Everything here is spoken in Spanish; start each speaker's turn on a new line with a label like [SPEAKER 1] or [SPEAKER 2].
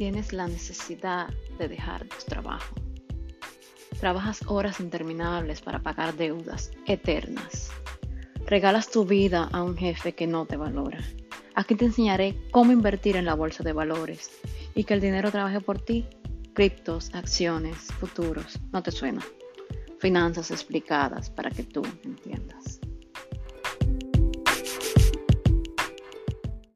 [SPEAKER 1] Tienes la necesidad de dejar tu trabajo. Trabajas horas interminables para pagar deudas eternas. Regalas tu vida a un jefe que no te valora. Aquí te enseñaré cómo invertir en la bolsa de valores y que el dinero trabaje por ti. Criptos, acciones, futuros, ¿no te suena? Finanzas explicadas para que tú entiendas.